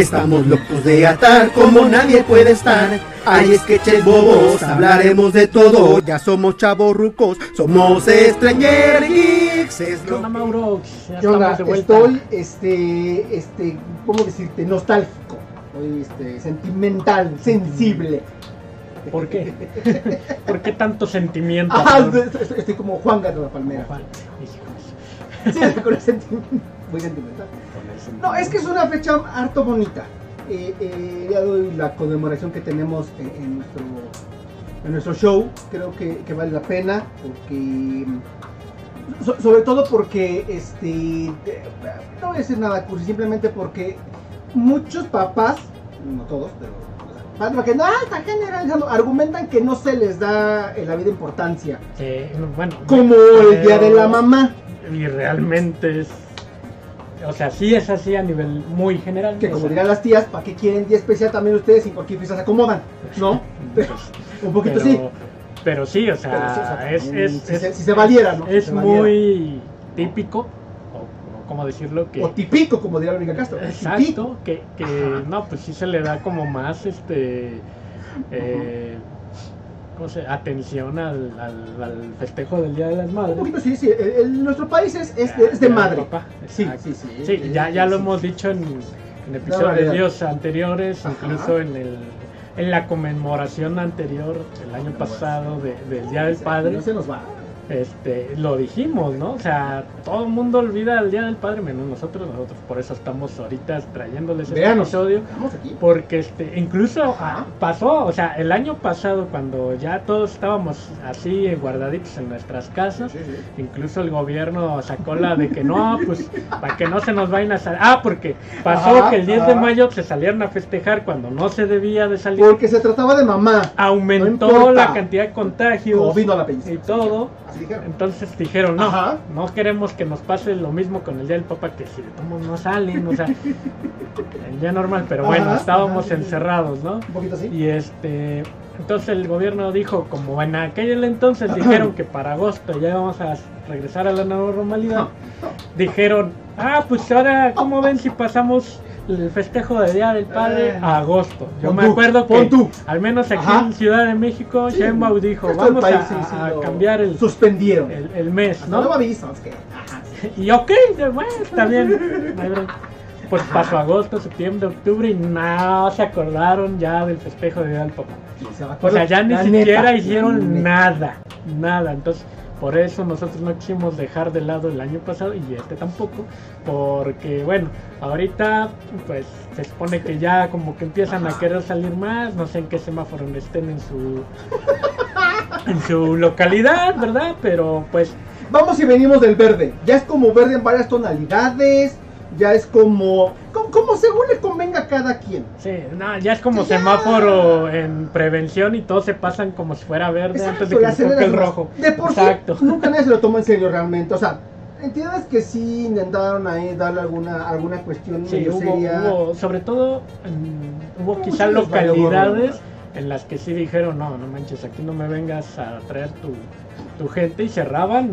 Estamos locos de atar como nadie puede estar. Hay sketches bobos, hablaremos de todo. Ya somos chavos rucos, somos Stranger Geeks. Es ¿Qué lo que- Mauro? Ya ¿Qué onda? estamos de vuelta. Estoy, este, este, ¿cómo decirte? Nostálgico. Estoy, este, sentimental, sensible. ¿Por qué? ¿Por qué tanto sentimiento? Ah, estoy, estoy como Juan de la Palmera. Juan, Sí, con el sentimiento. Muy sentimental. No, es que es una fecha harto bonita. Eh, eh, ya doy la conmemoración que tenemos en, en nuestro, en nuestro show. Creo que, que vale la pena porque... so- sobre todo porque, este... no voy a decir nada cursi, simplemente porque muchos papás, no todos, pero... que no, ah, está generalizando, argumentan que no se les da en la vida importancia. Sí, bueno. Como el día de la mamá. Y realmente es. O sea, sí es así a nivel muy general. Que como sea, dirán las tías, ¿para qué quieren día especial también ustedes? En cualquier fiesta se acomodan, ¿no? pues, Un poquito pero, sí. Pero sí, o Pero sí, o sea, es, es, si es- se- si se valiera, ¿no? Si Es muy típico, o, cómo decirlo, que. O tipico, como diría Verónica Castro. Exacto, que, que no, pues sí se le da como más este eh, ¿cómo se? atención al, al, al festejo del Día de las Un Madres. poquito sí, sí. el- el- nuestro país es, es de, es de Día madre. papá, Sí, sí, sí. Sí, ya, ya lo hemos dicho en, en episodios anteriores, Ajá. incluso en el en la conmemoración anterior el año pasado de- del Día del Padre. No se nos va. Este, lo dijimos, ¿no? O sea, todo el mundo olvida el Día del Padre, menos nosotros, nosotros por eso estamos ahorita trayéndoles este episodio. Aquí. Porque este, incluso Ajá. ah, pasó, o sea, el año pasado cuando ya todos estábamos así guardaditos en nuestras casas, Sí, sí. incluso el gobierno sacó la de que no, pues para que no se nos vayan a salir. Ah, porque pasó Ajá, que el 10 de mayo se salieron a festejar cuando no se debía de salir. Porque se trataba de mamá. Aumentó No la cantidad de contagios vino la y todo. Así dijeron. Entonces dijeron, no, Ajá. no queremos que nos pase lo mismo con el Día del Papa, que si de no salen, o sea, el día normal, pero bueno, Ajá, estábamos ajá, encerrados, ¿no? Un poquito así. Y este, entonces el gobierno dijo, como en aquel entonces dijeron que para agosto ya íbamos a regresar a la normalidad, dijeron, ah, pues ahora, ¿cómo ven si pasamos el festejo de Día del Padre Eh, a agosto? Yo me tú, acuerdo que, tú. al menos aquí Ajá. en Ciudad de México, Sí. Sheinbaum dijo, vamos país, a, sí, sí, a lo cambiar el, Suspendieron. el, el mes, Hasta luego ¿no? avisos que. Y ok, bueno, está bien. no. Pues pasó agosto, septiembre, octubre y no se acordaron ya del festejo de Día del Papá. Se O sea, ya ni La siquiera neta, hicieron nada, nada. Entonces, por eso nosotros no quisimos dejar de lado el año pasado y este tampoco, porque bueno, ahorita pues se supone que ya como que empiezan a querer salir más, no sé en qué semáforo estén en su en su localidad, ¿verdad? Pero pues Vamos y venimos del verde. Ya es como verde en varias tonalidades. Ya es como. Como, como según le convenga a cada quien. Sí, no, ya es como Sí, ya. semáforo en prevención y todos se pasan como si fuera verde antes de Exacto, que toque el rojo. De por Exacto. sí, nunca nadie se lo tomó en serio realmente. O sea, entiendes que sí intentaron ahí darle alguna, alguna cuestión Sí, hubo, seria. hubo, sobre todo, mm, hubo Hubo quizá muchos localidades en las que sí dijeron, no, no manches, aquí no me vengas a traer tu, tu gente y cerraban,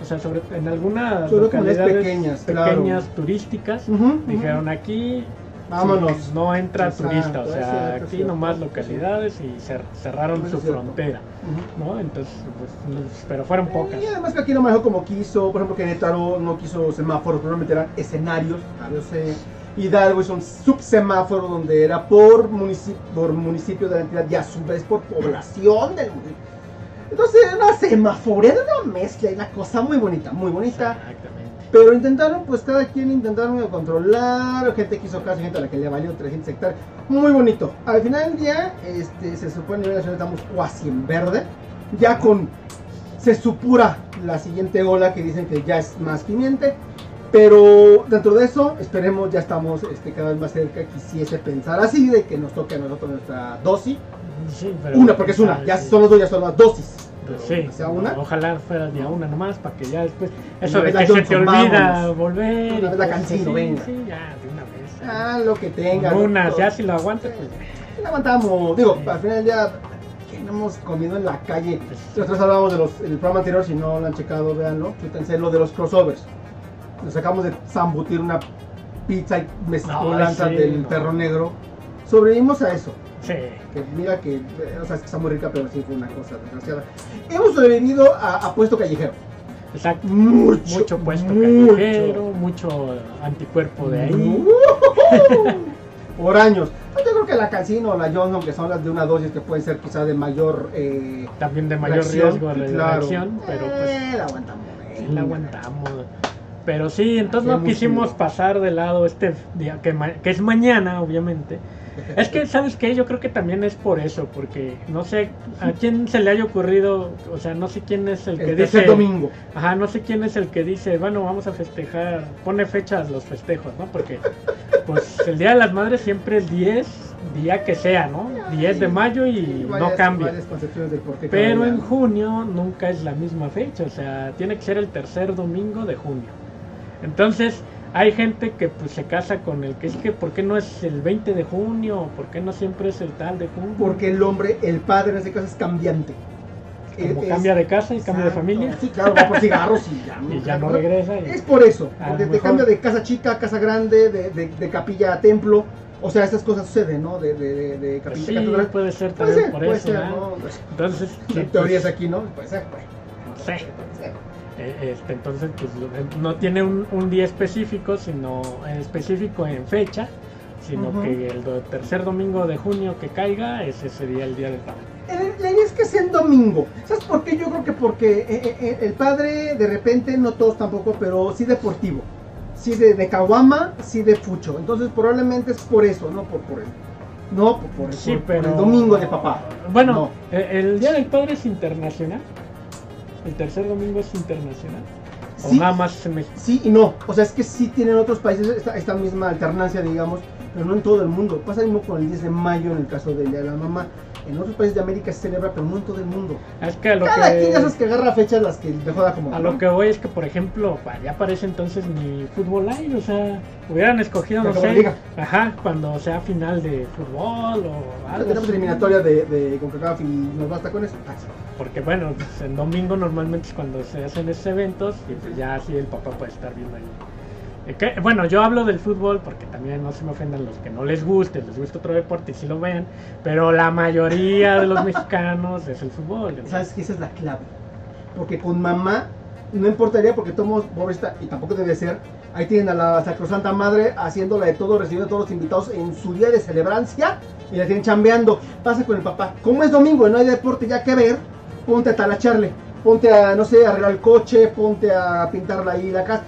o sea, sobre, en algunas Sobre localidades pequeñas, pequeñas, claro. turísticas, dijeron aquí Vámonos. sí, no entra Exacto, turista, o es sea, cierto, es aquí cierto, nomás es localidades y cer- cerraron Es su frontera. ¿no? Entonces, pues, no- pero fueron pocas. Y además que aquí lo manejó como quiso. Por ejemplo, Querétaro no quiso semáforos, probablemente eran escenarios. Yo sé. Hidalgo hizo un subsemáforo donde era por municipio, por municipio de la entidad y a su vez por población del municipio. Entonces, una semaforia de una mezcla y una cosa muy bonita, muy bonita. Exactamente. Pero intentaron, pues cada quien intentaron controlar, gente que hizo caso, gente a la que le valió 300 hectáreas. Muy bonito. Al final del día, este, se supone nacional estamos cuasi en verde. Ya con. Se supura la siguiente ola que dicen que ya es más quiniente. Pero dentro de eso, esperemos, ya estamos este, cada vez más cerca. Quisiese pensar así, de que nos toque a nosotros nuestra dosis. Sí, pero- Una, porque es una, ya sí. son los dos, ya son las dosis. Pero sí, sea una. ojalá fuera día una nomás para que ya después eso de que la se te olvida vámonos. volver Una vez la Cancino, así, venga. sí, ya de una vez. Ah, lo que tenga. una, ¿no? ya si lo aguanta pues La aguantamos. Digo, Sí. al final del día, que no hemos comido en la calle. Nosotros hablábamos de los, en el programa anterior, si no lo han checado, véanlo. Chútense lo de los crossovers. Nos sacamos de zambutir una pizza y mezcolanza sí, del no. perro negro. Sobrevivimos a eso. Sí, Que mira que, eh, o sea, está muy rica, pero sí fue una cosa desgraciada. Hemos sobrevivido a, a puesto callejero. exacto. Mucho. Mucho puesto mucho. callejero, mucho anticuerpo de ahí. Por años. Yo creo que la Cancino o la Johnson, que son las de una dosis que pueden ser quizá de mayor eh, También de mayor reacción, riesgo de claro. reacción, pero pues Eh, la aguantamos. sí la aguantamos. Pero sí, entonces no quisimos pasar de lado este día que, ma- que es mañana, obviamente. Es que, ¿sabes qué? Yo creo que también es por eso, porque no sé a quién se le haya ocurrido, o sea, no sé quién es el que El dice... tercer domingo. Ajá, no sé quién es el que dice, bueno, vamos a festejar, pone fechas los festejos, ¿no? Porque, pues, el Día de las Madres siempre es 10, día que sea, ¿no? 10 de mayo y Varias- no cambia. Pero en junio nunca es la misma fecha, o sea, tiene que ser el tercer domingo de junio. Entonces, hay gente que pues se casa con el que es que, ¿por qué no es el 20 de junio? ¿Por qué no siempre es el tal de junio? Porque el hombre, el padre en este caso es cambiante. Como Es- cambia de casa y cambia de familia Sí, claro, va por cigarros y ya, y ya no regresa. y- Es por eso, porque te cambia de casa chica a casa grande, de, de- de capilla a templo. O sea, estas cosas suceden, ¿no? De, de, de, Pues capilla sí, a catedral. puede ser Puede también ser, por puede eso. ¿no? Entonces, sí, la teoría pues, es aquí, ¿no? Puede ser, pues. no sé. Puede ser. Eh, este, entonces, pues lo- no tiene un, un día específico, sino eh, específico en fecha, sino que el do- tercer domingo de junio que caiga, ese sería el día del padre. El- La idea es que sea en domingo. ¿Sabes por qué? Yo creo que porque eh, eh, el padre, de repente, no todos tampoco, pero sí deportivo. Sí de, de caguama, sí de fucho. Entonces probablemente es por eso, no por, por el... No, por, por el- Sí, por- por pero. el domingo de papá. Bueno, No. eh, el día del padre es internacional. El tercer domingo es internacional. O Sí. nada más en México. Sí y no. O sea, es que sí tienen otros países esta, esta misma alternancia, digamos, pero no en todo el mundo. Pasa mismo con el 10 de mayo en el caso de la Mamá. En otros países de América se celebra, pero no en todo el mundo. Es que a lo Cada quien que. ya sabes que agarra fechas las que le joda como. A lo que voy es que, por ejemplo, ya parece entonces ni fútbol hay, o sea, hubieran escogido, no sé, liga. ajá, cuando sea final de fútbol o Ya algo. tenemos eliminatoria de, de CONCACAF y nos basta con eso. Ah, sí. Porque bueno, pues, en domingo normalmente es cuando se hacen esos eventos y pues ya así el papá puede estar viendo ahí. Eh, que- bueno, yo hablo del fútbol porque también no se me ofendan los que no les guste, les gusta otro deporte y sí lo ven, pero la mayoría de los mexicanos es el fútbol. ¿no? Sabes que esa es la clave. Porque con mamá no importaría porque tomos pobrecita y tampoco debe ser. Ahí tienen a la Sacrosanta Madre haciéndola de todo, recibiendo a todos los invitados en su día de celebrancia y la tienen chambeando. Pasa con el papá. Como es domingo y no hay deporte ya que ver, ponte a talacharle. Ponte a, no sé, a arreglar el coche, ponte a pintarla ahí la casa.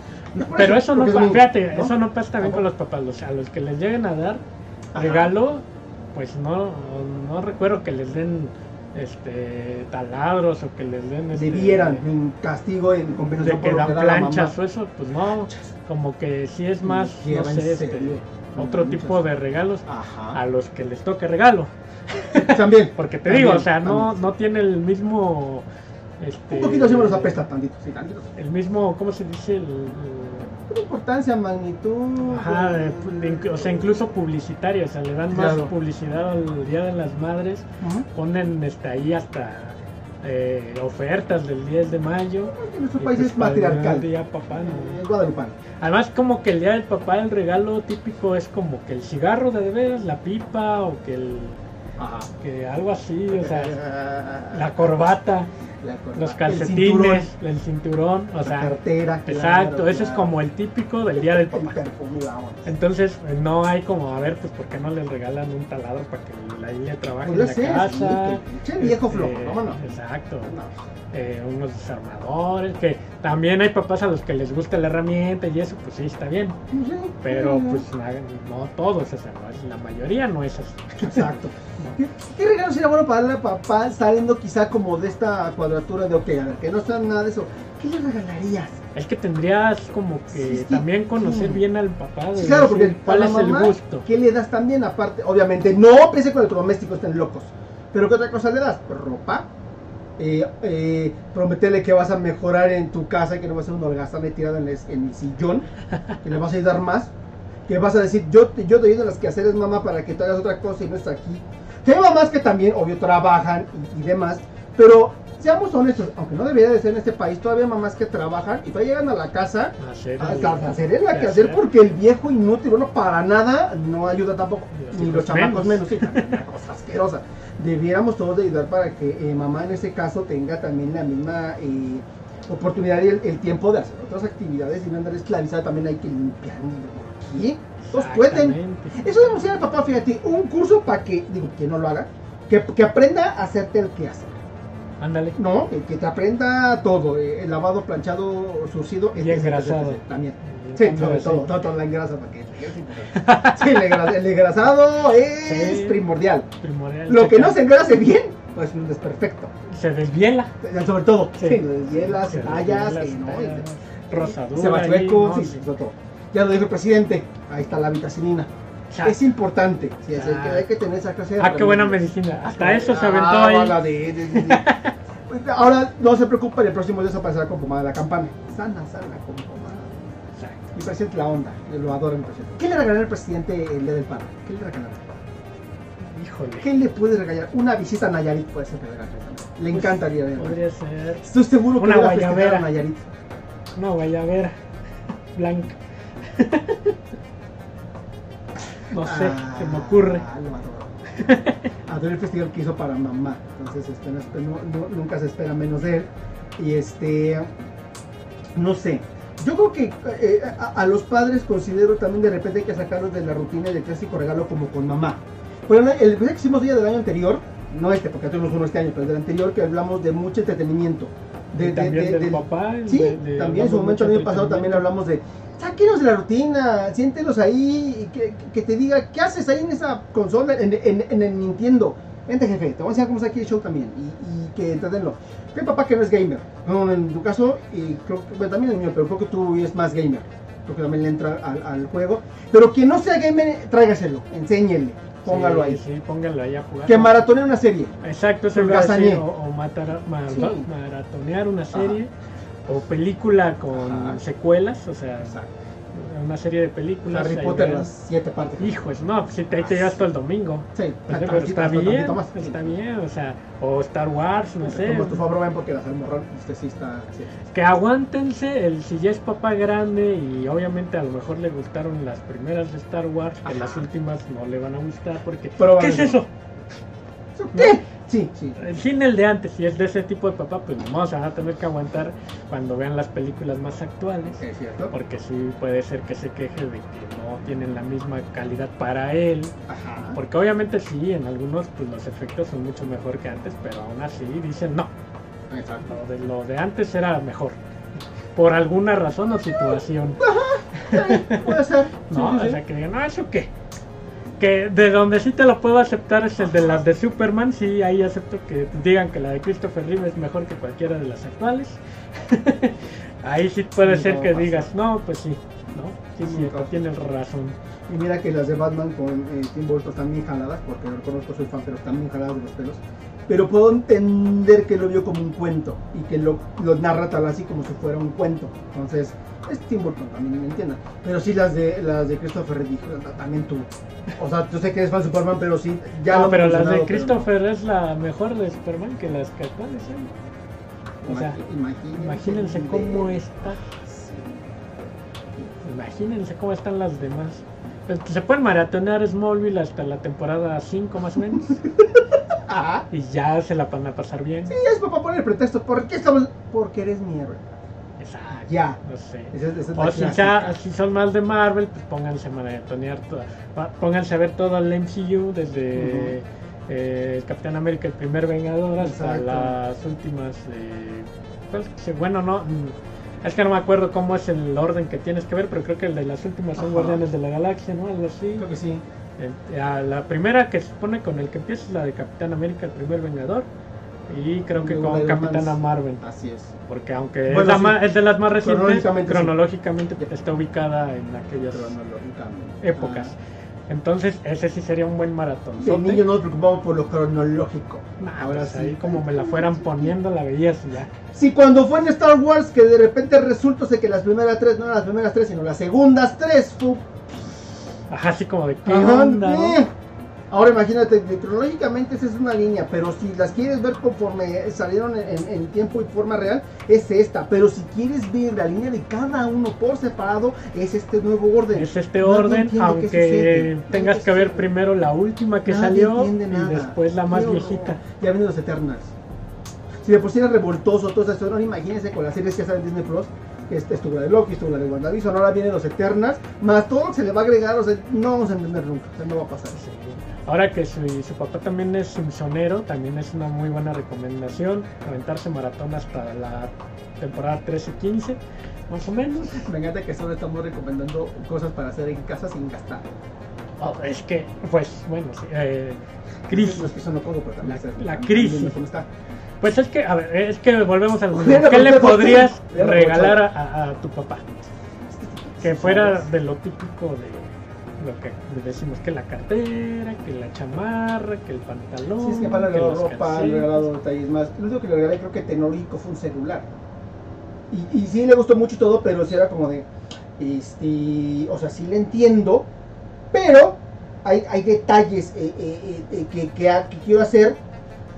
Pero eso no fíjate, ¿no? eso no pasa también con los papás, o sea, a los que les lleguen a dar Ajá. regalo, pues no, no recuerdo que les den este taladros o que les den este, Debieran, en castigo, en de compensación que dan que da la planchas o eso, pues no, como que sí es más, no sé, este, otro tipo de regalos Ajá. a los que les toque regalo, También. porque te También, digo, o sea, no tiene el mismo, este, Un poquito sí me los apesta, tantito, sí, tantito. el mismo, ¿cómo se dice? El- el- ¿Qué importancia, magnitud? Ajá, de- eh, de inc- o sea, incluso publicitaria, o sea, le dan Claro. más publicidad al Día de las Madres, ponen este, ahí hasta eh, ofertas del 10 de mayo. Porque Nuestro país pues es para el matriarcal. Día papá, ¿no? Guadalupano. Además, como que el Día del Papá, el regalo típico es como que el cigarro de veras, la pipa o que el Ajá. que algo así, o sea, la corbata. La corbata, los el calcetines, el cinturón, o la sea, cartera. exacto, claro, ese es como el típico del día del El papá. Entonces, no hay como, a ver, pues, ¿por qué no les regalan un taladro para que ahí le trabaje en Podría la sí, casa? que pinche viejo Este, flojo, vámonos. Exacto. No. Eh, unos desarmadores, que también hay papás a los que les gusta la herramienta y eso, pues sí, está bien. Pero pues no todos, es- la mayoría no es así. Exacto. ¿Qué, qué regalo sería bueno para darle a papá saliendo quizá como de esta cuadratura de, ok, a ver, que no sea nada de eso? ¿Qué le regalarías? Es que tendrías como que Sí, también conocer sí. bien al papá. de Sí, claro, porque cuál es mamá, el gusto. ¿Qué le das también? Aparte, obviamente, no piense que los electrodomésticos estén locos. Pero ¿qué otra cosa le das? Ropa. Eh, eh, prometerle que vas a mejorar en tu casa y que no vas a ser un holgazán tirado en, el- en el sillón. Que le vas a ayudar más. Que vas a decir, yo yo te ayudo en las quehaceres, mamá, para que te hagas otra cosa y no estés aquí. Que hay mamás que también, obvio, trabajan y, y demás. Pero seamos honestos, aunque no debería de ser en este país, todavía hay mamás que trabajan y todavía llegan a la casa Hacer Ah, el- claro, hacer es la que hacer hacer. porque el viejo inútil, bueno, para nada no ayuda tampoco. Ni los chamacos menos. menos, sí, una cosa asquerosa. Debiéramos todos de ayudar para que eh, mamá en ese caso tenga también la misma eh, oportunidad y el, el tiempo de hacer otras actividades y no andar esclavizada. También hay que limpiar. ¿Qué? Todos pueden. Eso denunciar al papá, fíjate, un curso para que, digo, que no lo haga, que, que aprenda a hacerte el que hacer. Ándale. No, que, que te aprenda todo, eh, el lavado, planchado, surcido, Y etc, engrasado. etc, también. Sí, sobre todo, todo, todo la engrasa para que. Sí, el, engrasado es Sí. primordial. Primordial, Lo que no se engrase bien, pues es un desperfecto. se desviela. Sobre todo, Sí. sí, lo deshielas, Se desvielas, que no, rosadura se va chueco, ¿no? sí, sí, sobre todo. Ya lo dijo el presidente, ahí está la vitacilina. Exacto. Es importante, sí, es el que Exacto. hay que tener esa clase de Ah, qué buena medicina. Ah, Hasta eso se ah, aventó ahí. bala de- de- de- de- Pues, Ahora no se preocupen, el próximo día se aparecerá con pomada de la campana. Sana, sana, con pomada. Mi presidente la onda, lo adora mi presidente. ¿Qué le regalará el presidente el día del padre? ¿Qué le regalará? Híjole. ¿Qué le puede regalar? Una visita a Nayarit puede ser que le regale. Le Pues, encantaría ver. Podría ser Estoy seguro que una guayabera. a Nayarit. una guayabera blanca. No sé, Ah, se me ocurre. Lo adoro. Adoro el festival que hizo para mamá. Entonces, este, no- no- nunca se espera menos de él. Y este. No sé. Yo creo que eh, a, a los padres considero también de repente hay que sacarlos de la rutina del clásico regalo como con mamá. Pero el que hicimos día del año anterior, no este, porque tuvimos uno este año, pero el del anterior, que hablamos de mucho entretenimiento. De, Y de- también de- del del- papá. Sí, de- de- también en su momento el año pasado también hablamos de sáquenos de la rutina, siéntelos ahí y que, que te diga qué haces ahí en esa consola, en, en- en el Nintendo. Vente jefe, te voy a enseñar cómo está aquí el show también y, y que entretenlo. Que papá que no es gamer, no, en tu caso, y creo que bueno, también el mío, pero creo que tú es más gamer. Creo que también le entra al, al juego. Pero quien no sea gamer, tráigaselo, enséñele, póngalo Sí, ahí. Sí, póngalo ahí a jugar. Que maratone una serie. Exacto, eso gasañe. o, o matar- Sí. maratonear una serie o película con Ajá. secuelas, o sea, una serie de películas. Harry Potter, las siete partes. Hijos, no, pues si te, te llevas todo el domingo. Sí, Pues, tantito, pero está hasta bien, más. está bien, o sea, o Star Wars, no sé. Como tu favor, ven porque las almorrán, este sí está. sí. Que aguántense el si ya es papá grande y obviamente a lo mejor le gustaron las primeras de Star Wars, que Ajá. las últimas no le van a gustar porque Pero ¿qué es? ¿Eso ¿Qué? Sí, sí. El cine el de antes, si es de ese tipo de papá, pues no, van a tener que aguantar cuando vean las películas más actuales. Es cierto. Porque sí puede ser que se queje de que no tienen la misma calidad para él. Ajá. Porque obviamente sí, en algunos pues los efectos son mucho mejor que antes, pero aún así dicen no, Exacto. lo de, lo de antes era mejor. Por alguna razón o situación. Puede ser. No, sí, o sea que digan, no, eso qué. Que de donde sí te lo puedo aceptar es el de las de Superman, sí, ahí acepto que digan que la de Christopher Reeve es mejor que cualquiera de las actuales. ahí sí puede Sí, ser no que pasa. digas, no, pues sí, no, sí, Sí, cierto, tienes razón. Y mira que las de Batman con eh, Tim Burton están bien jaladas, porque lo conozco, soy fan, pero están bien jaladas de los pelos. Pero puedo entender que lo vio como un cuento y que lo, lo narra tal así como si fuera un cuento. Entonces, es Tim Burton también, me entiendan. Pero sí las de las de Christopher Reeve, también tú. O sea, yo sé que eres fan de Superman, pero sí, ya no, lo pero las de pero. Christopher es la mejor de Superman que las que actuales hay. O sea, Imagínense, imagínense cómo de- está. Imagínense cómo están las demás. Se pueden maratonear Smallville hasta la temporada 5 más o menos. Ajá. y ya se la van a pasar bien. Sí, es para poner el pretexto. ¿Por qué estamos? Porque eres mi héroe. Exacto. Ya. No sé. Esa es- esa es la O si, ya- si son más de Marvel, pues pónganse a maratonear toda- pónganse a ver todo el MCU desde eh, Capitán América, el primer Vengador, hasta Exacto. las últimas. eh, pues, bueno, no. Es que no me acuerdo cómo es el orden que tienes que ver, pero creo que el de las últimas son Ajá. Guardianes de la Galaxia, ¿no? Algo así. Creo que sí. El- a la primera que se supone con el que empieza es la de Capitán América, el primer Vengador. Y creo que con Capitana. Marvel. Así es. Porque aunque Bueno, es, sí. de las más recientes, Cronológicamente, sí. cronológicamente está ubicada en aquellas épocas. Entonces, ese sí sería un buen maratón. De niño no nos preocupamos por lo cronológico. Ahora sí, ahí como me la fueran poniendo, la veías y ya. Si cuando fue en Star Wars que de repente resultó que las primeras tres no eran las primeras tres, sino las segundas tres, fu- Ajá, así como de qué Ajá, onda, ¿no? Ahora imagínate, cronológicamente esa es una línea, pero si las quieres ver conforme salieron en, tiempo y forma real, es esta. Pero si quieres ver la línea de cada uno por separado, es este nuevo orden. Es este Nadie orden, aunque sucede. tengas que ver primero la última que Nadie salió y después la más Qué viejita. Ya vienen los Eternals. Si de por sí era revoltoso todo eso, no imagínense con las series que salen en Disney Plus. este, Estuvo la de Loki, estuvo la de WandaVision, ahora vienen los Eternals, más todo lo que se le va a agregar, o sea, no vamos a entender nunca, o sea, no va a pasar. Ahora que su, su papá también es simpsonero, también es una muy buena recomendación. Aventarse maratón hasta la temporada 13-15, más o menos. Me encanta que solo estamos recomendando cosas para hacer en casa sin gastar. Oh, es que, pues, bueno, sí, eh, No crisis. es que eso no cobro, pero también La- está- la crisis. cómo está. Pues es que, a ver, es que volvemos al mismo. ¿Qué le podrías regalar a, a tu papá? Que fuera de lo típico de lo que decimos, que la cartera, que la chamarra, que el pantalón. Sí, es que han que los ropa, han regalado detalles más. Lo único que le regalé creo que tecnológico fue un celular. Y, y sí le gustó mucho todo, pero sí era como de, este, o sea, sí le entiendo, pero hay, hay detalles eh, eh, eh, que, que, ha- que quiero hacer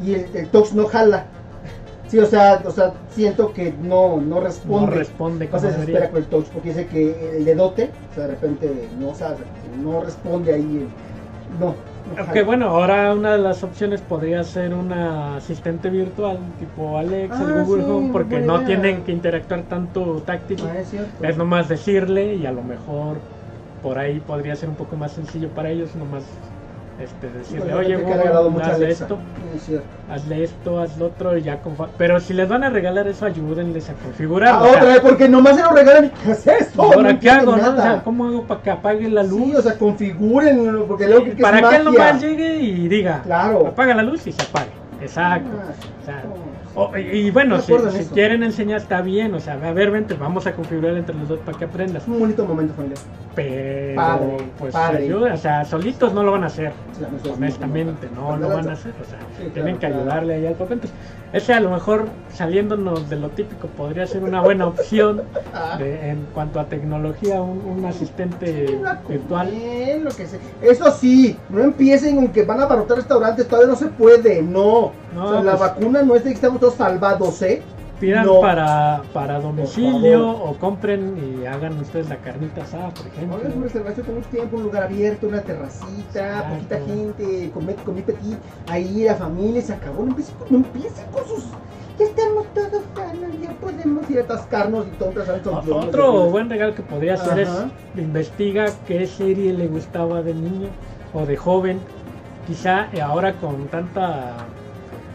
y el, el touch no jala. Sí, o sea, o sea, siento que no, no No responde. responde No como se desespera debería. con el touch porque dice que el dedote, o sea, de repente no, o sea, no responde ahí. el- no. jala. bueno, ahora una de las opciones podría ser una asistente virtual tipo Alex, Ah, el Google sí, Home, porque no idea. tienen que interactuar tanto táctil. Ah, es cierto. Es nomás decirle y a lo mejor por ahí podría ser un poco más sencillo para ellos, nomás este, decirle, oye, Google, hazle esto, Es hazle esto, hazle otro y ya Pero si les van a regalar eso, ayúdenles a configurar. Ah, otra vez, porque nomás se lo regalan y ¿qué es eso? ¿Ahora No qué hago? no? O sea, ¿Cómo hago para que apague la luz? Sí, o sea, configuren, porque luego que, para es que él nomás llegue y diga, Claro. apaga la luz y se apague. Exacto. Ah, O sea. O- y, y bueno, si, si quieren enseñar está bien, o sea, a ver, vente, vamos a configurar entre los dos para que aprendas. Un bonito momento familiar. Pero, Padre, pues padre. ayuda, o sea, solitos no lo van a hacer, Sí, honestamente, no lo van a hacer, o sea, Sí, tienen claro, que ayudarle ahí al papá. Entonces, ese a lo mejor, saliéndonos de lo típico, podría ser una buena opción Ah. de- en cuanto a tecnología, un, un asistente Una virtual. lo que sea. Eso sí, no empiecen con que van a abarrotar restaurantes, todavía no se puede, no. No, o sea, la pues- vacuna no es de que estamos todos salvados, ¿eh? Pidan No. para, para domicilio o compren y hagan ustedes la carnita asada, por ejemplo. Ahora es una restauración con mucho tiempo, un lugar abierto, una terracita, Exacto. poquita gente, comer, comer petit, ahí la familia se acabó. No empiecen con, no empiecen con sus. Ya estamos todos sanos, ya podemos ir a atascarnos y guiones Otro buen regalo que podría hacer Ajá. es investiga qué serie le gustaba de niño o de joven. Quizá ahora con tanta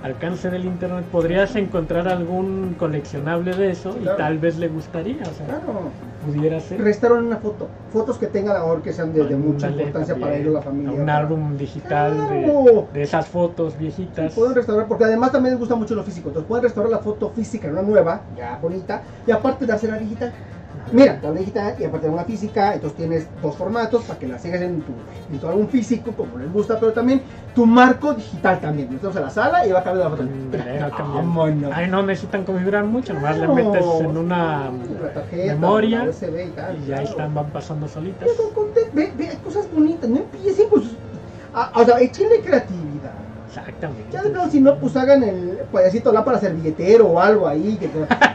alcance del internet podrías encontrar algún coleccionable de eso Sí, y tal vez le gustaría, o sea, Claro, pudiera ser. restauran una foto. Fotos que tengan a lo mejor que sean de, de mucha importancia para ellos, la familia. Un álbum digital de, Claro. de esas fotos viejitas. Pueden restaurar, porque además también les gusta mucho lo físico. Entonces pueden restaurar la foto física en una nueva, ya bonita, y aparte de hacer la digital. Mira, la digital y aparte de una física, entonces tienes dos formatos para que la sigas en tu, en tu álbum físico, como les gusta, pero también tu marco digital también. Estamos a la sala y va a cambiar la foto. Mm. Vámonos. Ay, no necesitan configurar mucho, nomás le metes en una tarjeta, memoria USB y tal. y claro. están, van pasando solitas. Ve, ve, cosas bonitas, no empiecen con sus... ah, o sea, échenle creatividad. Exactamente. Ya de si no, pues hagan el payasito lámpara servilletero o algo ahí. Que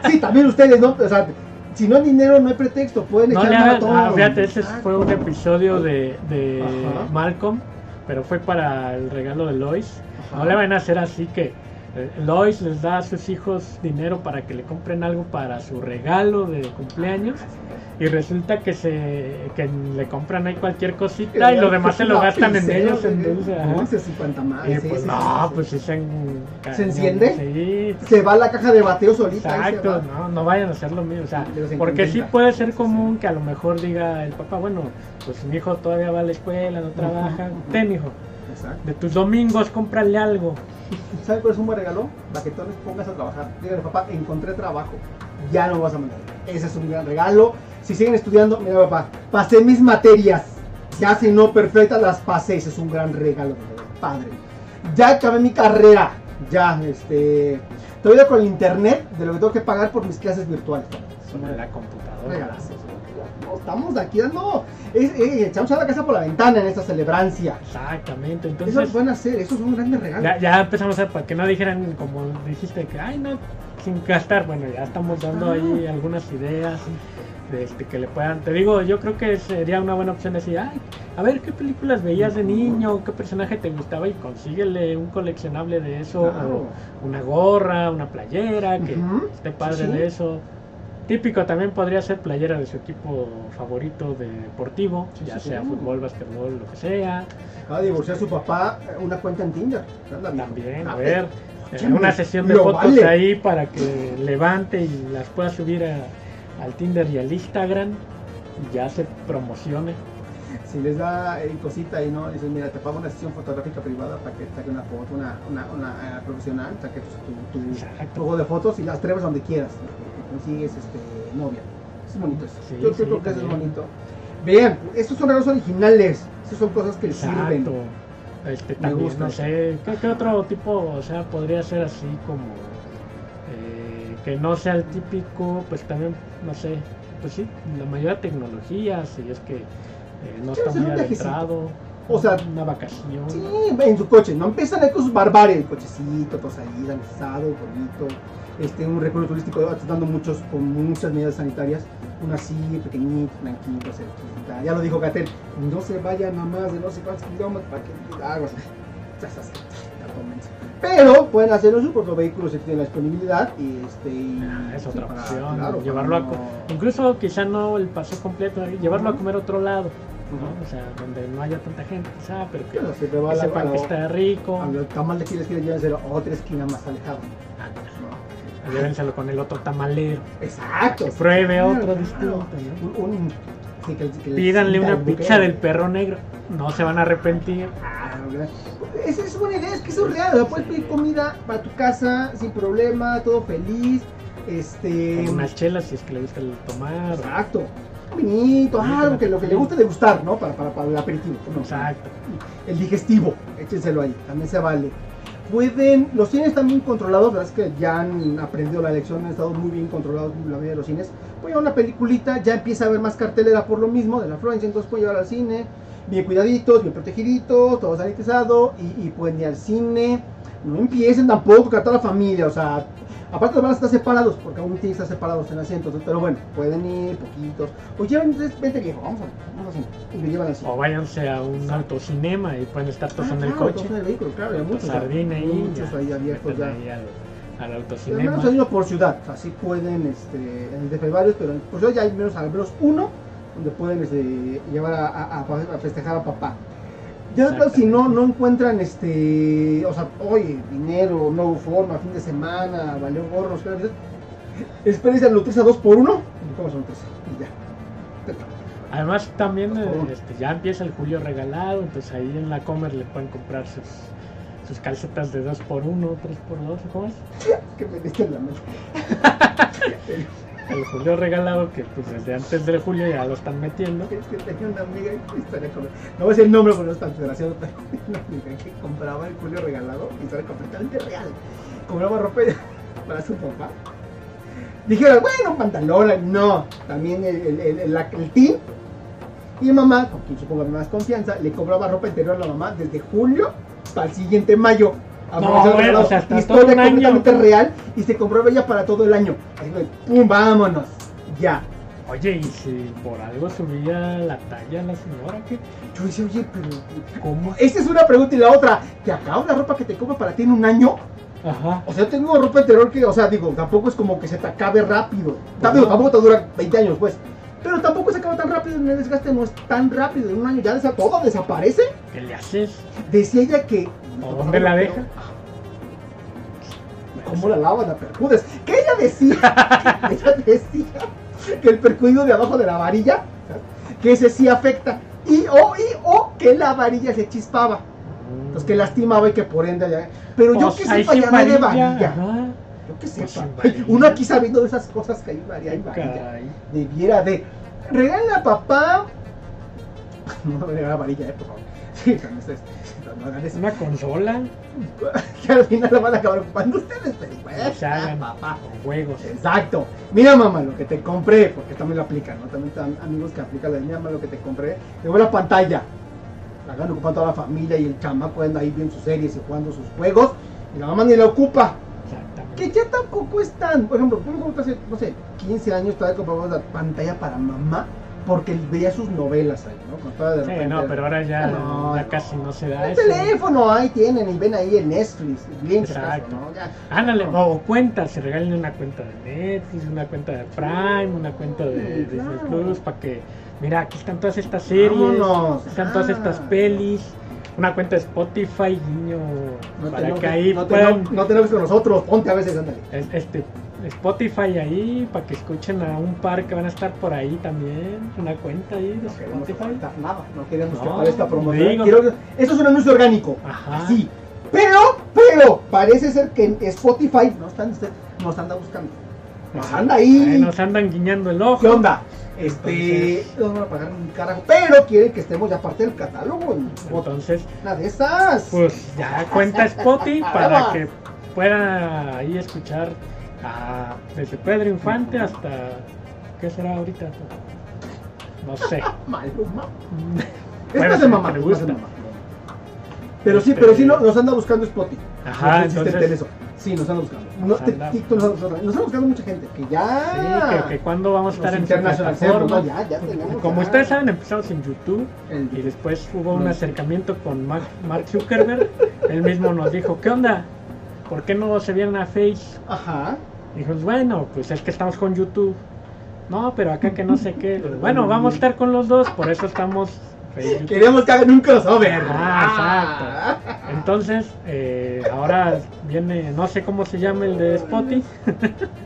Sí, también ustedes, ¿no? O sea, si no hay dinero, no hay pretexto. Pueden echar maratón. ah, fíjate, ese Ah, fue un episodio de, de Ajá. Malcolm, pero fue para el regalo de Lois. No le van a hacer así que Lois les da a sus hijos dinero para que le compren algo para su regalo de cumpleaños y resulta que se que le compran ahí cualquier cosita y lo demás se lo gastan en ellos en dulce. Dulces y. Y pues sí, no, sí, pues sí se, ¿Se enciende? Se va a la caja de bateo solita. Exacto, no, no vayan a hacer lo mismo, o sea, porque sí puede ser común que a lo mejor diga el papá, bueno, pues mi hijo todavía va a la escuela, no trabaja, ten hijo, Exacto. de tus domingos cómprale algo, ¿Sabes cuál es un buen regalo? Baquetones, pongas a trabajar. Dígale, papá, encontré trabajo. Ya no vas a mandar. Ese es un gran regalo. Si siguen estudiando, mira, papá, pasé mis materias. Ya si no perfectas, las pasé. Ese es un gran regalo, padre. Ya acabé mi carrera. Ya, este. Te voy a con el internet de lo que tengo que pagar por mis clases virtuales. Sobre la computadora. Estamos aquí dando. Es, eh, echamos a la casa por la ventana en esta celebrancia. Exactamente, Eso entonces pueden hacer, esos son grandes regalos. ya, ya empezamos a, para que no dijeran como dijiste que, ay no, sin gastar, bueno, ya estamos dando ahí algunas ideas. De este, que le puedan, te digo, yo creo que sería una buena opción decir, ay, a ver qué películas veías de niño, qué personaje te gustaba y consíguele un coleccionable de eso, Claro. o una gorra, una playera, que Ujú, esté padre sí, sí. de eso. Típico también podría ser playera de su equipo favorito de deportivo, Sí, ya sí, sea sí. fútbol, basquetbol, lo que sea. Acaba de divorciar su papá eh, una cuenta en Tinder. También, a Ah, ver, eh, Chimo, una sesión de fotos vale. ahí para que levante y las pueda subir a- al Tinder y al Instagram y ya se promocione. Si les da eh, cosita y no, dices, mira, te pago una sesión fotográfica privada para que saque una foto, una, una, una eh, profesional, saque tu, juego de fotos y las atreves donde quieras. Consigues este, novia. Es bonito eso. Sí, Yo sí, creo que eso es bonito. Bien, estos son regalos originales. Estos son cosas que sirven. Este, Me también, gusta no sé, ¿qué, qué otro tipo, o sea, podría ser así como eh, que no sea el típico, pues también, no sé, pues sí, la mayoría de tecnologías, si es que eh, no está muy adentrado, O sea, una vacación. Sí, en su coche, no empiezan ahí con sus barbaries, el cochecito, todo ahí, danzado, bonito, este, un recuerdo turístico, dando muchos, con muchas medidas sanitarias, una así, pequeñito, tranquilo, cerquita, ya lo dijo Gatel, no se vayan a más de no sé cuántos kilómetros para que aguas, ya se hace, ya tómense. Pero pueden hacerlo en su propio vehículo si tienen la disponibilidad y este y- Ah, es otra para- opción, claro, llevarlo a co- incluso quizá no el paseo completo, eh, llevarlo a comer a otro lado. ¿No? O sea, donde no haya tanta gente, quizá, pero que, Pero se va que la- sepan a que la- está rico, a la tamal de quiles que llévenselo a otra esquina más alejada. Ah, llévenselo con el otro tamalero, Exacto. que pruebe claro, otro distinto, ¿no? Un, un- que- que les Pídanle una pizza del perro negro, no se van a arrepentir. Ah. Esa es buena idea, es que es real. ¿verdad? Puedes pedir comida para tu casa sin problema, todo feliz. Este. Con unas chelas si es que le gusta el tomar. Exacto. Vinito, algo que lo que le guste degustar, ¿no? Para, para, para el aperitivo. ¿no? Exacto. El digestivo, échenselo ahí, también se vale. Pueden, los cines están bien controlados, la verdad es que ya han aprendido la lección, han estado muy bien controlados la mayoría de los cines. Pueden llevar una peliculita, ya empieza a haber más cartelera por lo mismo de la afluencia, entonces pueden llevar al cine, bien cuidaditos, bien protegiditos, todo sanitizado y, y pueden ir al cine. No empiecen tampoco con toda la familia, o sea, aparte van a estar separados, porque aún tienen que estar separados en asientos, pero bueno, pueden ir poquitos. O llevan, entonces, vente viejo, vamos a, vamos al cine, y lo llevan al cine. O váyanse a un autocinema y pueden estar todos Ah, en el coche. en el vehículo, claro, hay muchos, Sardín ahí. muchos ahí abiertos ya. ahí al, al Pero al autocinema. menos hay uno por ciudad, así pueden, este, en el hay varios, pero por ciudad ya hay menos, al menos uno donde pueden este, llevar a, a- a- a festejar a papá. Ya claro, si no, no encuentran, este, o sea, oye, dinero, no hubo forma, fin de semana, valió gorros, espérense al Nutriza 2 por 1 y comas Nutriza, y ya. Además también este, ya empieza el julio regalado, entonces ahí en la Comer le pueden comprar sus, sus calcetas de 2x1, 3x2, ¿cómo es? Que me diste la mente. El julio regalado que pues desde antes del julio ya lo están metiendo. Es que tenía una amiga historia con- No voy a decir el nombre porque no es tan desgraciado, pero una amiga que compraba el Julio regalado, historia completamente real. Compraba ropa para su papá. Dijeron, bueno, pantalón, no. También el, el, el, el team. Y mamá, con quien supongo más confianza, le compraba ropa interior a la mamá desde julio para el siguiente mayo. No, bueno, o sea, hasta historia todo un año. completamente real y se compraba ya para todo el año. Así que, pum, vámonos. Ya. Oye, y si por algo subía la talla la señora, ¿qué? Yo decía, oye, pero ¿cómo? Esa es una pregunta y la otra, ¿te acabas la ropa que te compra para ti en un año? Ajá. O sea, tengo ropa interior que, o sea, digo, tampoco es como que se te acabe rápido. Tampoco, tampoco te dura 20 años, pues. Pero tampoco se acaba tan rápido, el desgaste no es tan rápido. En un año ya desa- todo desaparece. ¿Qué le haces? Decía ella que. ¿O dónde la deja? ¿Cómo la lavan? La percudes. Que ella decía, ella decía que el percudido de abajo de la varilla, que ese sí afecta. Y o, y o que la varilla se chispaba. Pues que lastimaba y que por ende. Pero yo Pues que sepa ya hay de varilla, varilla. ajá. Yo que Pues sepa. varilla. Uno aquí sabiendo de esas cosas que hay varilla, hay varilla. Debiera de. Regala a papá. No me regala varilla, eh, por favor. Sí, hagan. Una consola, Que al final la van a acabar ocupando ustedes, pero pues, se hagan papá. con juegos. Exacto. Mira, mamá, lo que te compré, porque también lo aplican, ¿no? También están amigos que aplican la mamá, lo que te compré. Tengo la pantalla. La van ocupando toda la familia y el chamaco anda ahí viendo sus series y jugando sus juegos. Y la mamá ni la ocupa. Que ya tampoco están. Por ejemplo, tú me hace, no sé, 15 años todavía compramos la pantalla para mamá porque veía sus novelas ahí, ¿no? Cuando estaba de Sí, repente- no, pero ahora ya, No, ya no. casi no se da El eso. teléfono ahí tienen y ven ahí el Netflix, bien Exacto. ¿no? Ya. Ándale, o cuentas, se regalen una cuenta de Netflix, una cuenta de Prime, una cuenta de Sí. Plus, para que, mira, aquí están todas estas series, Vámonos. están todas Ah. estas pelis, una cuenta de Spotify, guiño, No para que ahí no puedan, no te enojes con nosotros, ponte a veces, ándale. es- este, Spotify ahí, para que escuchen a un par que van a estar por ahí también, una cuenta ahí de No Spotify. nada, no queremos que No, aparezca promoción. digo. Quiero que- Eso es un anuncio orgánico. Ajá. Sí. Pero, pero, parece ser que en Spotify no están, nos anda buscando. Nos anda Ahí nos andan guiñando el ojo. ¿Qué onda? Este, no nos van a pagar un carajo, pero quieren que estemos ya parte del catálogo. Entonces, Una de esas. pues ya cuenta Spotify para que pueda ahí escuchar desde Pedro Infante hasta ¿qué será ahorita? No sé. Maluma. Esta es de mamá, es de mamá. Pero sí, Este- pero sí no- nos anda buscando Spotify. Ajá, No sé si te entonces- enteré eso. Sí, nos anda buscando. No, Nos te- anda- TikTok nos anda buscando. Nos anda buscando mucha gente que ya. Sí, que, que cuando vamos a Nos estar en su internacionalicemos, plataforma. ¿no? Ya, ya tenemos. Como ya ustedes saben, empezamos en YouTube el- y después hubo un acercamiento con Mark, Mark Zuckerberg. Él mismo nos dijo, ¿qué onda? ¿Por qué no se vienen a Face? Ajá. Dijimos, bueno, pues es que estamos con YouTube. No, pero acá que no sé qué. Bueno, vamos a estar con los dos, por eso estamos. Queremos que hagan un crossover. Ah, Entonces, eh, ahora viene, no sé cómo se llama el de Spotify,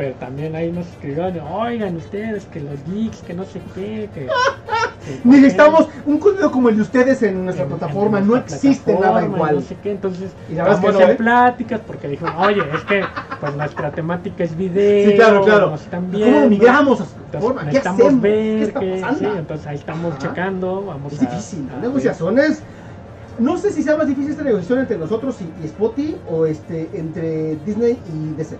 pero también ahí nos escribieron, oigan ustedes, que los geeks, que no sé qué, que... que- Necesitamos un contenido como el de ustedes en nuestra en- en plataforma. nuestra no existe nada plataforma, igual. No sé qué, entonces Y la verdad es que estamos no, en ¿eh? pláticas porque dijeron, oye, es que pues nuestra temática es video, Sí, claro, claro. nos están ¿Cómo viendo, migramos a su plataforma? ¿Qué necesitamos hacemos? ver ¿Qué está sí, entonces ahí estamos Ajá. checando, vamos Es a... difícil, a negociaciones. No sé si sea más difícil esta negociación entre nosotros y, y Spotify o este entre Disney y DC.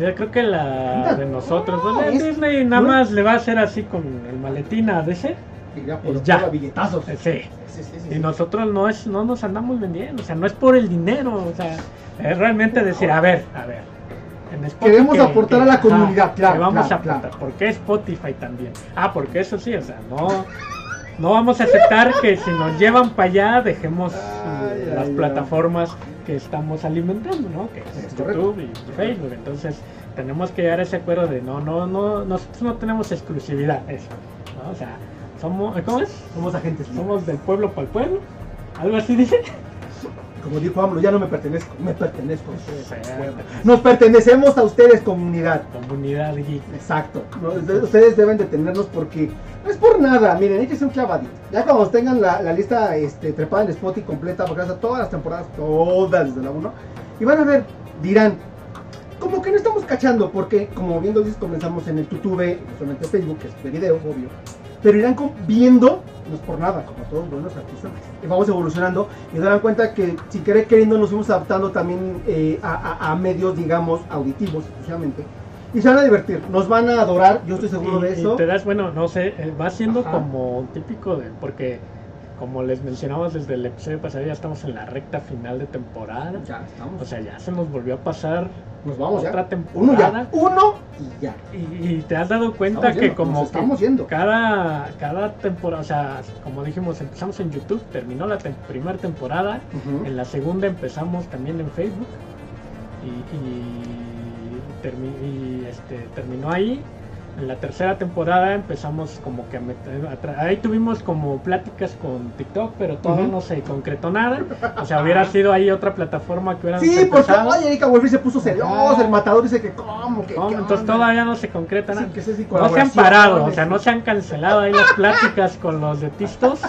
Yo creo que la de nosotros, No, es- Disney nada no. más le va a hacer así con el maletín a DC. Y ya por Y ya. billetazos. Eh, Sí. Sí, sí, sí, Y nosotros no es, no nos andamos vendiendo, o sea, no es por el dinero, o sea, es realmente decir, a ver, a ver. en Spotify Queremos aportar a la comunidad, claro, que vamos claro, a aportar. claro. ¿Por qué Spotify también? Ah, porque eso sí, o sea, no, no vamos a aceptar que si nos llevan para allá dejemos Ay, eh, las ay, ay. Que estamos alimentando, ¿no? Que es Es correcto. YouTube y Facebook. Entonces, tenemos que llegar a ese acuerdo de no, no, no, nosotros no tenemos exclusividad, eso, ¿no? O sea, somos, ¿cómo es? Somos agentes. Somos del pueblo para el pueblo. Algo así dice. Como dijo AMLO, ya no me pertenezco, me pertenezco a ustedes. Nos pertenecemos a ustedes, comunidad. Comunidad geek. Exacto. Ustedes deben de tenernos porque no es por nada. Miren, échense un clavadito. Ya cuando tengan la, la lista este, trepada en Spotify completa, porque hasta todas las temporadas, todas desde la 1, y van a ver, dirán, como que no estamos cachando, porque como viendo dices, comenzamos en el YouTube, solamente Facebook, que es de video, obvio. Pero irán viendo, no es por nada, como todos buenos artistas, y vamos evolucionando y darán cuenta que si querer queriendo nos fuimos adaptando también eh, a, a- a medios, digamos, auditivos, exclusivamente. Y se van a divertir, nos van a adorar, yo estoy seguro Y- de y eso. te das, bueno, no sé, eh, va siendo Ajá. como típico de. Porque como les mencionamos desde el episodio pasado, ya estamos en la recta final de temporada. Ya estamos. O sea, ya se nos volvió a pasar Nos vamos otra ya. temporada. Uno ya. Uno y ya. Y, y te has dado cuenta Estamos que yendo, como estamos yendo. cada cada temporada, o sea, como dijimos, empezamos en YouTube, terminó la primera temporada, en la segunda empezamos también en Facebook y, y, termi- y, este, terminó ahí. En la tercera temporada empezamos como que a meter, ahí tuvimos como pláticas con TikTok, pero todavía Ujú. no se concretó nada. O sea, hubiera sido ahí otra plataforma que hubiéramos Sí, porque ay, Erika Wolfie se puso celoso, el matador dice que cómo, que Entonces todavía no se concreta Sí, nada. que No se han parado, o sea, no se han cancelado ahí las pláticas con los de Tistos,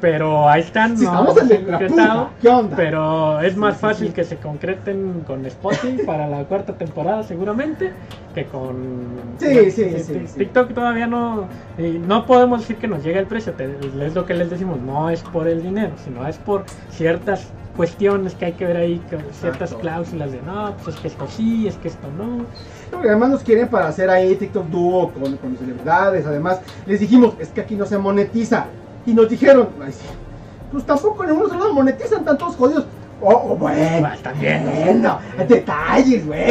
pero ahí están, Sí, no estamos en la. ¿Qué onda? pero es más fácil que se concreten con Spotify para la cuarta temporada seguramente que con Sí, sí, sí, Tik- sí. TikTok todavía no y no podemos decir que nos llegue el precio, es lo que les decimos, no es por el dinero, sino es por ciertas cuestiones que hay que ver ahí, ciertas Exacto. cláusulas de no, pues es que esto sí, es que esto no. Porque además nos quieren para hacer ahí TikTok dúo con, con celebridades. Además, les dijimos, es que aquí no se monetiza. Y nos dijeron, "Ay, sí, pues tampoco en unos lados monetizan tantos jodidos. Oh, oh, bueno, Ah, también. bueno, detalles, güey.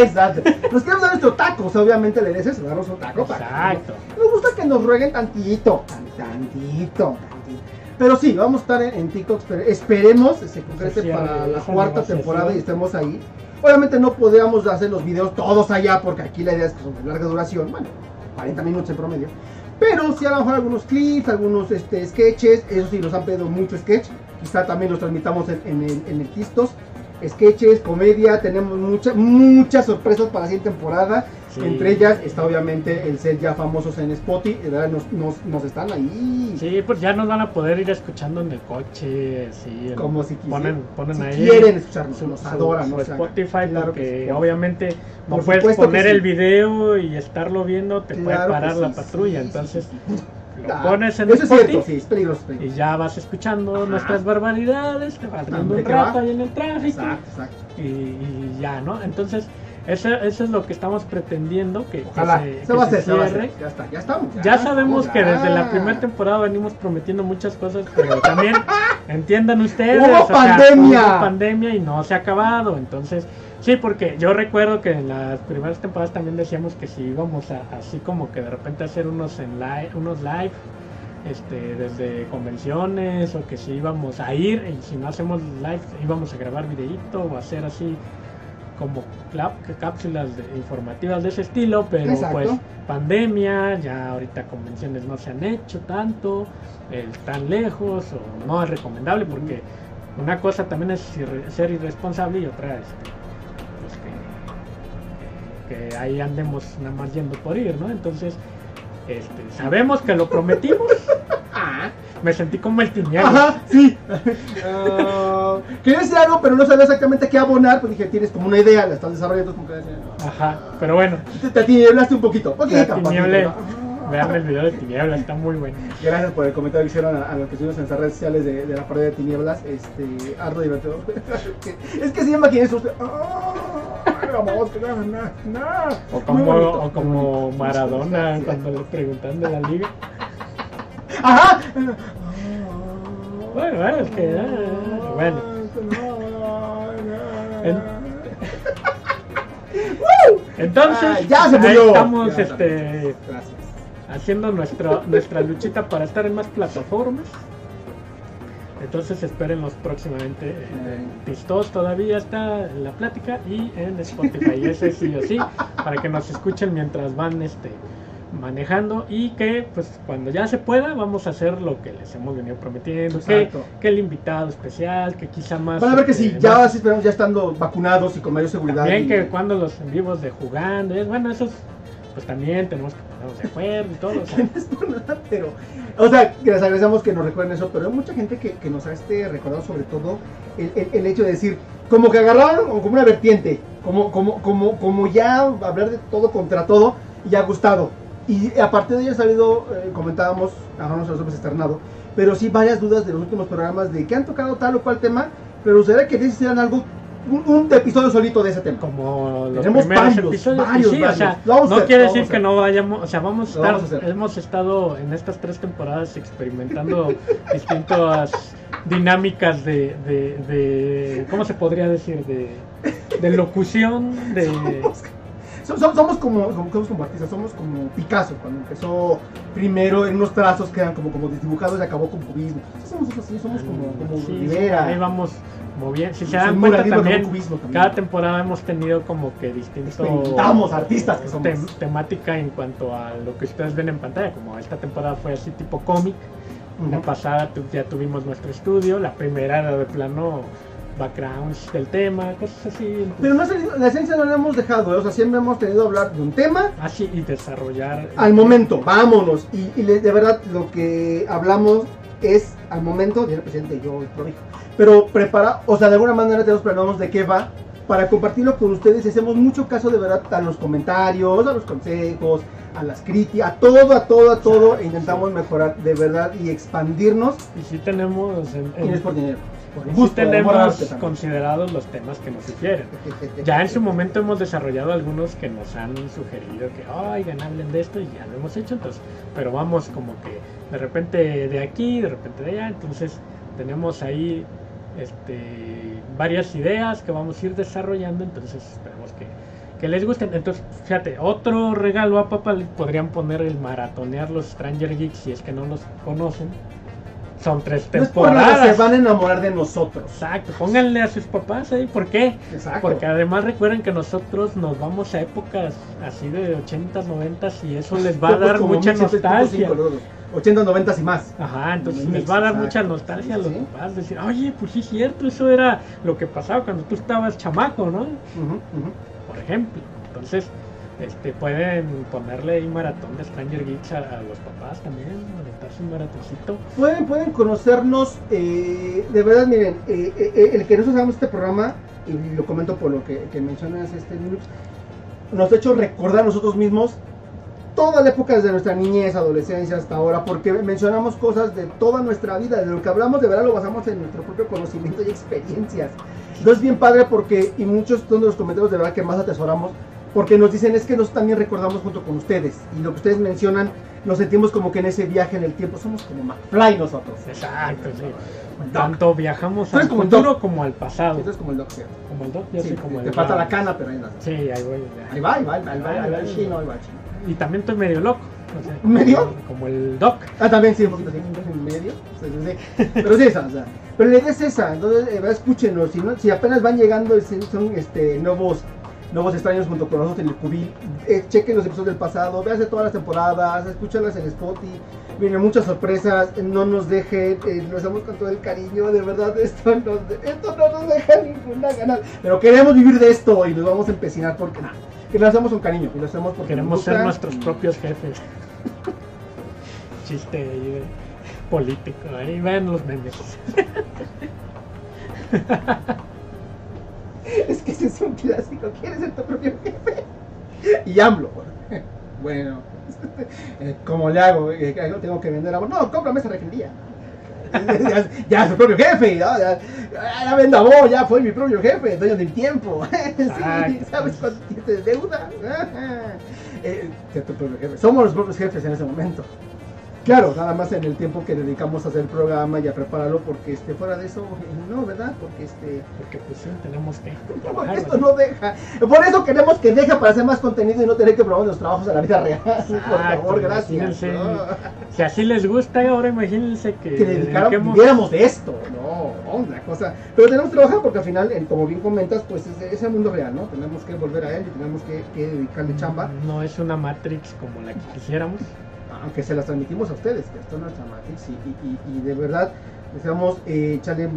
Nos queremos dar nuestro taco. O sea, obviamente le dices darnos un taco. para que- Exacto. Nos gusta que nos rueguen tantito, tan- tantito, tantito. Pero sí, vamos a estar en, en TikTok. espe- Esperemos se concrete Se cierre para la cuarta temporada y estemos ahí. Obviamente no podríamos hacer los videos todos allá porque aquí la idea es que son de larga duración. Bueno, 40 minutos en promedio. Pero sí a lo mejor algunos clips, algunos este, sketches. Eso sí, nos han pedido mucho sketch. Quizá también los transmitamos en, en el, en el Tistos. Sketches, comedia, tenemos muchas muchas sorpresas para la siguiente temporada. Sí. Entre ellas está obviamente el ser ya famosos en Spotify. Nos, nos, nos están ahí. Sí, pues ya nos van a poder ir escuchando en el coche, sí. Como si quisieran. ponen, ponen Si ahí quieren escucharnos, su, nos su- adoran, su hagan. Spotify Claro porque que sí. obviamente no Por puedes poner sí. el video y estarlo viendo, te Claro puede parar la patrulla, entonces lo pones en Eso es Spotify cierto, sí, es peligroso. es y peligroso. ya vas escuchando Ajá. nuestras barbaridades, te vas ¿De un rato ahí en el tráfico Exacto, exacto. y, y ya, ¿no? Entonces, eso, eso es lo que estamos pretendiendo, que, que Ojalá, se, se, que va a se hacer, se va a cierre. Ya está, ya estamos. Ya sabemos que desde la primera temporada venimos prometiendo muchas cosas, pero también entiendan ustedes. Hubo o sea, pandemia. hubo pandemia y no se ha acabado. Entonces, sí, porque yo recuerdo que en las primeras temporadas también decíamos que si íbamos a, así como que de repente hacer unos, en live, unos live. Este, desde convenciones o que si íbamos a ir y si no hacemos live íbamos a grabar videíto o hacer así como cápsulas de- informativas de ese estilo, pero Exacto. pues pandemia, ya ahorita convenciones no se han hecho tanto, eh, tan lejos o no es recomendable porque una cosa también es irre- ser irresponsable y otra es pues, que, ahí andemos nada más yendo por ir, ¿no? Entonces, este, sabemos que lo prometimos. Ah, Me sentí como el tiniebla. Ajá, sí. Ah, quería decir algo, pero no sabía exactamente qué abonar. Pues dije, tienes como una idea, la estás desarrollando. Como que, Ajá, pero bueno, te, te atinieblaste un poquito. poquito, la poquito, tiniebla, ¿no? vean el video de tiniebla, está muy bueno. Gracias por el comentario que hicieron a, a los que estuvimos en nuestras redes sociales de, de la pared de tinieblas. Este, harto divertido. es que sí me imaginé eso. ¡Ah! Vamos, no, no, no. O como, bonito, o como. Maradona cuando le preguntan de la liga. Ajá. Bueno, bueno, es que. ah, bueno, En- entonces Ah, ya se ahí murió. estamos Ya, este, Gracias. haciendo nuestra, nuestra luchita para estar en más plataformas. Entonces espérenlos próximamente en Tistos todavía está en la plática y en Spotify, ese sí o sí, para que nos escuchen mientras van este manejando y que pues cuando ya se pueda vamos a hacer lo que les hemos venido prometiendo, que, el invitado especial, que quizá más Van a ver que este, sí, ya más- sí esperamos ya estando vacunados y con mayor seguridad. y- que cuando los en vivos de jugando, es bueno, esos pues también tenemos que ponernos de acuerdo y todo, o sea, No es por nada, pero. O sea, que les agradecemos que nos recuerden eso, pero hay mucha gente que, que nos ha este, recordado sobre todo el, el- el hecho de decir, como que agarraron o como una vertiente, como, como, como, como ya hablar de todo contra todo y ha gustado. Y a partir de ello ha salido, eh, comentábamos, ahora no se los hemos externado, pero sí varias dudas de los últimos programas de que han tocado tal o cual tema, pero gustaría que hicieran algo un, un episodio solito de ese tema. como los Tenemos primeros varios, episodios. varios, sí, o varios. sea, Lo vamos a no hacer, quiere lo decir que no vayamos, o sea, vamos a Lo estar, hemos estado en estas tres temporadas experimentando distintas dinámicas de, de, de, ¿cómo se podría decir? De, de locución, de... So- so- somos como, como, somos como artistas, somos como Picasso, cuando empezó primero en unos trazos que eran como, como desdibujados y acabó con cubismo. Somos así, somos como, como Sí, Rivera. ahí vamos moviendo. Si se dan cuenta también, cubismo también. cada temporada hemos tenido como que distinto Experimentamos, artistas que somos. tem- temática en cuanto a lo que ustedes ven en pantalla. Como esta temporada fue así tipo cómic. La pasada ya tuvimos nuestro estudio. La primera era de plano backgrounds del tema, cosas así. entonces- Pero no, la esencia no la hemos dejado, ¿eh? o sea, siempre hemos tenido que hablar de un tema así y desarrollar. al momento, vámonos. Y, y de verdad, lo que hablamos es al momento, tiene el presidente, yo lo dijo. Pero prepara, o sea, de alguna manera tenemos planeamos de qué va para compartirlo con ustedes y hacemos mucho caso de verdad a los comentarios, a los consejos, a las críticas, a todo, a todo, a todo. E intentamos mejorar de verdad y expandirnos. Y sí tenemos. En, Y es por dinero. Al tenemos considerados los temas que nos sugieren. Ya en su momento hemos desarrollado algunos que nos han sugerido que, oigan, hablen de esto y ya lo hemos hecho, entonces, pero vamos como que de repente de aquí, de repente de allá, entonces tenemos ahí este, varias ideas que vamos a ir desarrollando, entonces esperemos que, que les gusten. Entonces, fíjate, otro regalo a papá le podrían poner el maratonear los Stranger Geeks si es que no los conocen. Son tres No es temporadas. se van a enamorar de nosotros. Exacto, pónganle a sus papás ahí, ¿por qué? Exacto. Porque además recuerden que nosotros nos vamos a épocas así de 80s, 90s y eso les va a dar mucha 1705 nostalgia. nosotros, 80, 90 y más. Ajá, entonces les va a dar mucha nostalgia a los papás. Decir, oye, pues sí es cierto, eso era lo que pasaba cuando tú estabas chamaco, ¿no? Por ejemplo. Entonces, este, pueden ponerle ahí maratón de Stranger Geeks a, a los papás también, aventarse un maratoncito. Pueden, pueden conocernos, eh, de verdad, miren, eh, eh, eh, el que nosotros hagamos este programa, y lo comento por lo que, que mencionas, este Linux, nos ha hecho recordar a nosotros mismos toda la época desde nuestra niñez, adolescencia hasta ahora, porque mencionamos cosas de toda nuestra vida, de lo que hablamos de verdad lo basamos en nuestro propio conocimiento y experiencias. Entonces bien padre porque, y muchos son de los comentarios de verdad que más atesoramos, porque nos dicen es que nosotros también recordamos junto con ustedes, y lo que ustedes mencionan, nos sentimos como que en ese viaje en el tiempo, somos como McFly nosotros. Exacto, sí. Doc. Tanto viajamos Tú al como futuro como al pasado. Esto es como el Doc, ¿cierto? Como el Doc, yo Sí, soy como te el falta la cana, pero ahí andas. Sí, ahí voy. Ahí va, ahí va, ahí va, ahí va, ahí va el chino, ahí va el chino. Y también estoy medio loco. o sea, ¿Medio? Como el Doc. Ah, también sí, un poquito así, en medio. Sí, sí, sí. Pero sí, esa, o sea. Pero la idea es esa, entonces, eh, escúchenos. Si, no, si apenas van llegando, son este, nuevos nuevos extraños junto con nosotros en el cubil, eh, chequen los episodios del pasado, véanse todas las temporadas, escúchenlas en Spotify. Vienen muchas sorpresas, no nos dejen, eh, lo hacemos con todo el cariño, de verdad, esto, nos, esto no nos deja ninguna ganas. Pero queremos vivir de esto y nos vamos a empecinar porque nada, que lo hacemos con cariño y lo hacemos porque Queremos nos ser nuestros propios jefes. Chiste político. Ahí ven los memes. Es que ese es un clásico. ¿Quieres ser tu propio jefe? Y AMLO. Bueno, eh, ¿cómo le hago? Eh, Tengo que vender agua. No, cómprame esa refinería. Ya, ya es su propio jefe. Ya, ya, ya venda vos, ya fue mi propio jefe, dueño del tiempo. Sí, Exacto. ¿Sabes cuánto tienes de deuda? Eh, ser tu propio jefe. Somos los propios jefes en ese momento. Claro, nada más en el tiempo que dedicamos a hacer el programa y a prepararlo, porque este, fuera de eso, no, ¿verdad? Porque este, Porque pues sí, tenemos que trabajar. esto ¿verdad? no deja. Por eso queremos que deje para hacer más contenido y no tener que probar los trabajos a la vida real. Por favor, gracias. No. Si así les gusta, ahora imagínense que, Que viviéramos de esto. No, otra cosa. Pero tenemos que trabajar porque al final, eh, como bien comentas, pues es, es el mundo real, ¿no? Tenemos que volver a él y tenemos que, que dedicarle chamba. No es una Matrix como la que quisiéramos. Aunque se las transmitimos a ustedes, que esto no es Matrix y, y- y- de verdad deseamos eh, echarle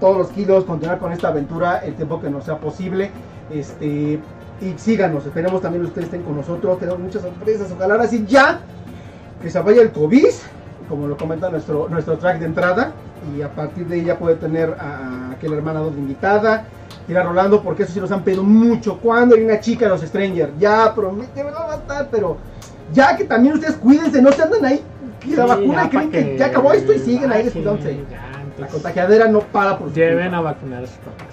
todos los kilos, continuar con esta aventura el tiempo que nos sea posible. Este, y síganos, esperemos también ustedes estén con nosotros, tenemos muchas sorpresas, ojalá ahora sí ya que se vaya el COVID, como lo comenta nuestro, nuestro track de entrada, y a partir de ya puede tener a, a aquella hermana dos invitada, ir a Rolando, porque eso sí nos han pedido mucho. Cuando hay una chica de los Stranger, ya promete, no va a estar, pero ya que también ustedes cuídense, no se andan ahí, la Sí, vacuna y creen que ya acabó esto y siguen ahí Ah, descuidándose. La contagiadera no para por Lleven a vacunar a sus papás.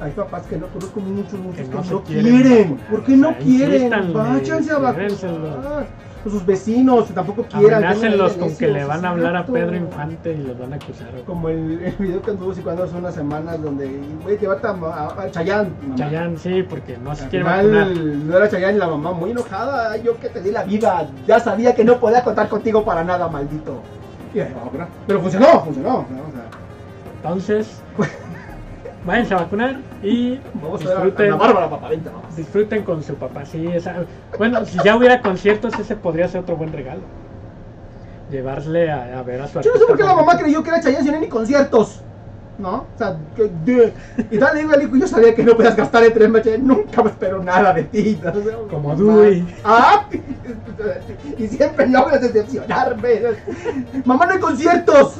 Hay papás que no conozco muchos, muchos Que que no quieren quieren. ¿Por qué no quieren? Váyanse a vacunar. Sus vecinos tampoco quieran. Amenácenlos con que le van a hablar a. Pedro Infante y los van a acusar. Como el, el video que anduvo circulando hace unas semanas donde voy a llevarte a, a, mamá. Chayanne, sí, porque no se quiere final, vacunar. no era Chayanne y la mamá muy enojada. "Ay, Yo que te di la vida. Ya sabía que no podía contar contigo para nada, maldito. Y ahí va. Pero funcionó, funcionó. ¿no? O sea, Entonces, váyanse a vacunar y vamos a ver a disfruten, Ana Bárbara, papá. Vente, disfruten con su papá. Sí, esa- bueno, si ya hubiera conciertos, ese podría ser otro buen regalo. Llevarle a, a ver a su Yo no sé por qué la mamá creyó que era Chayanne si no ni conciertos. ¿No? O sea, que, de- y tal digo hijo, yo sabía que no podías gastar en tres meses, nunca me espero nada de ti. ¿no? O sea, Como. Dewey. Ah, y siempre logras decepcionarme. Mamá, no hay conciertos.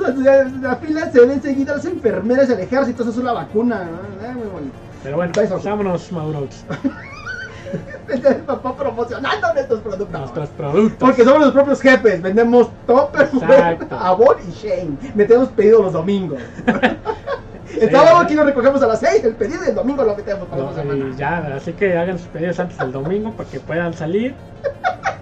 La fila se ven enseguida las enfermeras, el ejército, eso es una vacuna. ¿no? Ay, muy bonito. Pero bueno, Besos. vámonos, Maurox. Papá promocionando nuestros productos. Nuestros productos. Porque somos los propios jefes, vendemos Topper, Exacto. Avon y Shane. Metemos pedido los domingos. El sábado aquí lo recogemos a las 6, el pedido y el domingo lo metemos para la No, semana. ya, así que hagan sus pedidos antes del domingo para que puedan salir.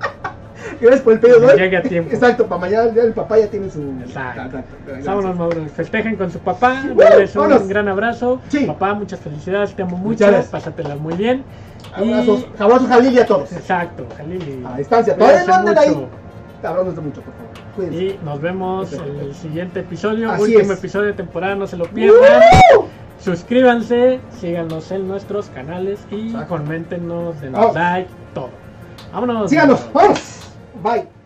Gracias por el pedido de. Llegue a tiempo. Exacto, para mañana el papá ya tiene su. Exacto. Gracias. Vámonos, Mauro. Festejen con su papá. Denles un gran abrazo. Sí. Papá, muchas felicidades. Te amo mucho. Pásatelas muy bien. Abrazos, abrazos Jalil y a todos. Exacto, Jalili. A distancia. Todavía no anden ahí. Abrazos mucho, por favor. Cuídense. Y nos vemos en el siguiente episodio. Así último es. episodio de temporada, no se lo pierdan. ¡Uh! Suscríbanse, síganos en nuestros canales y Exacto. coméntenos, denos like, todo. Vámonos. Síganos, vamos. Bye.